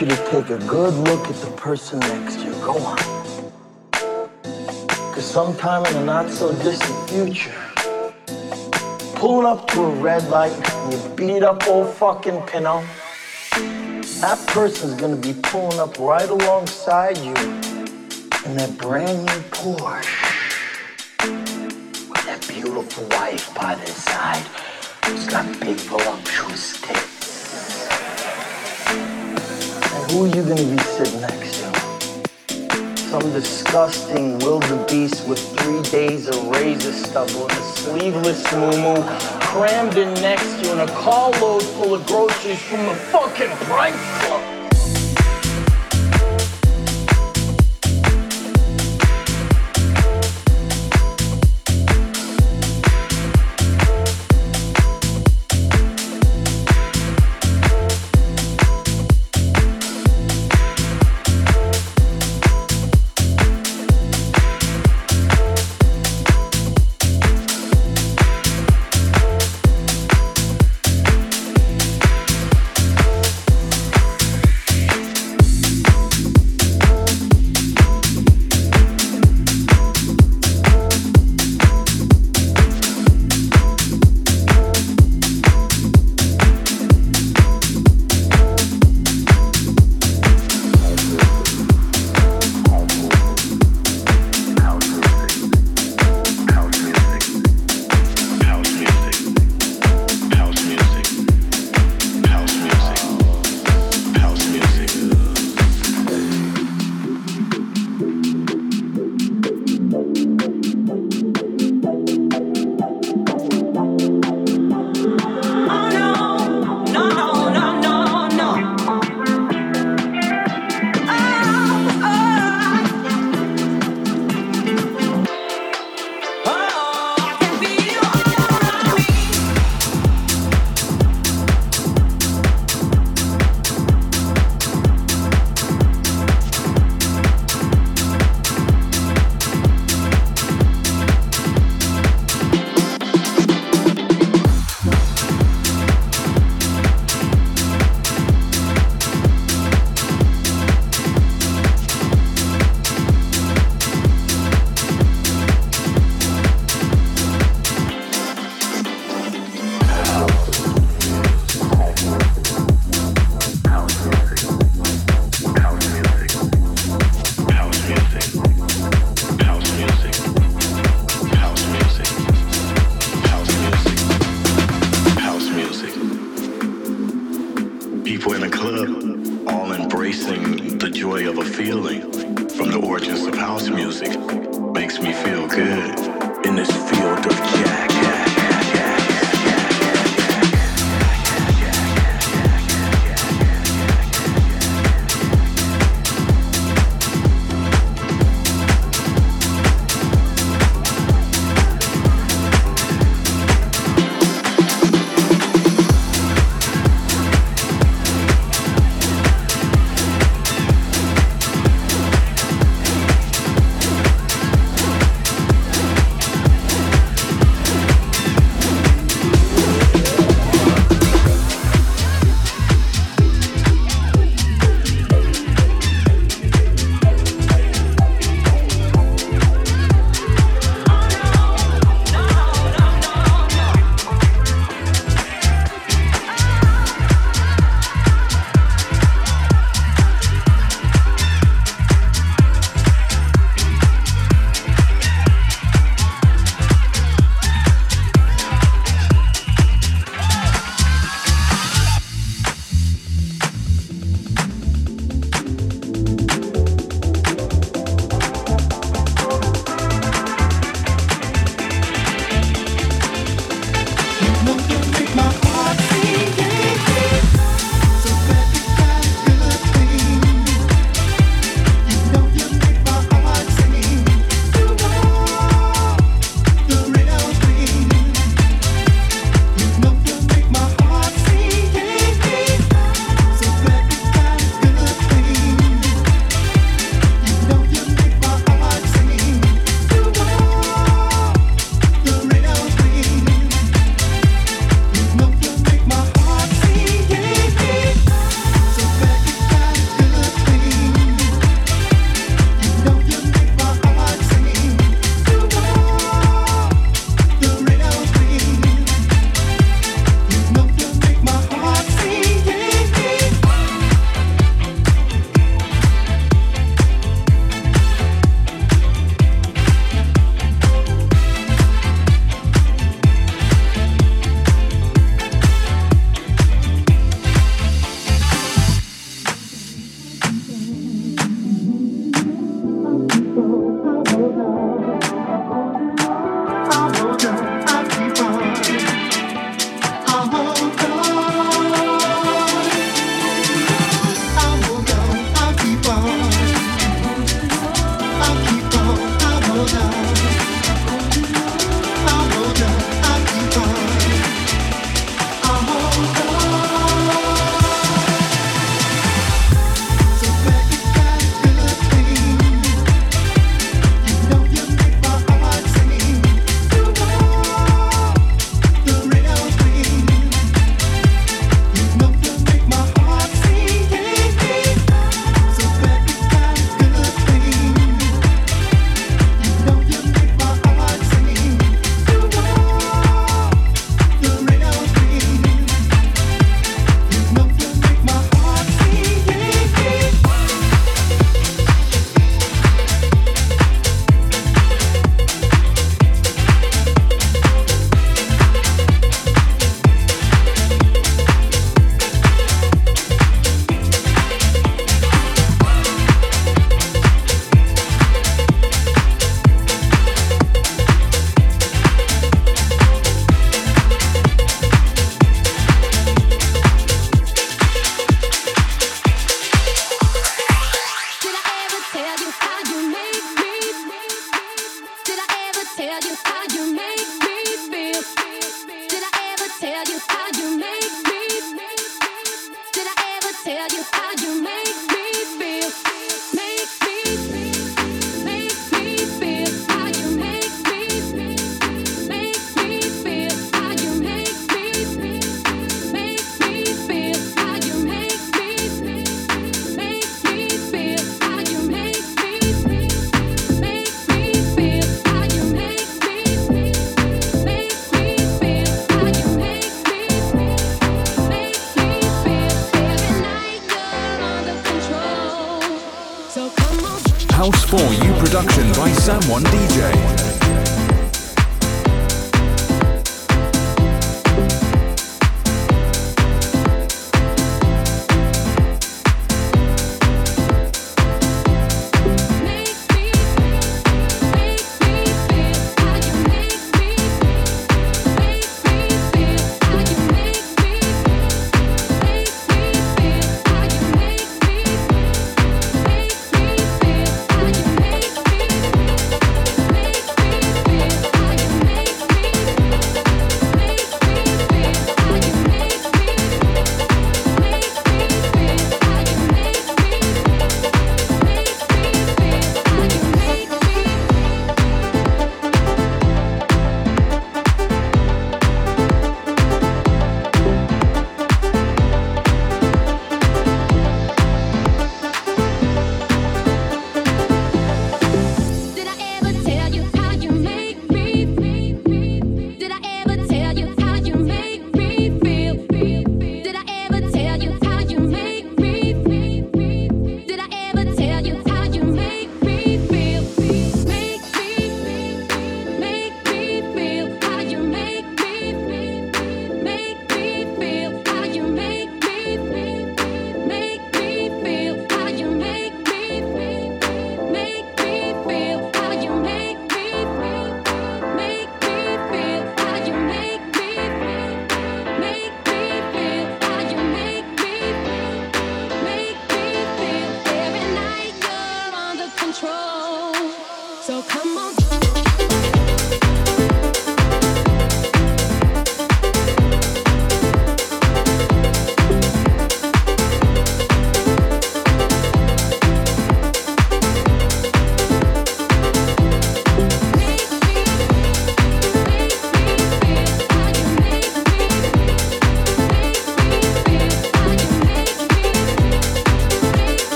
you to take a good look at the person next to you. Go on. Because sometime in the not so distant future, pulling up to a red light you beat up old fucking Pinto, that person's gonna be pulling up right alongside you in that brand new Porsche with that beautiful wife by their side who's got big voluptuous tits. Who are you gonna be sitting next to? Some disgusting wildebeest with three days of razor stubble and a sleeveless moo crammed in next to you in a carload full of groceries from the fucking Price Club. House for You production by Sam1 DJ.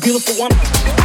beautiful woman.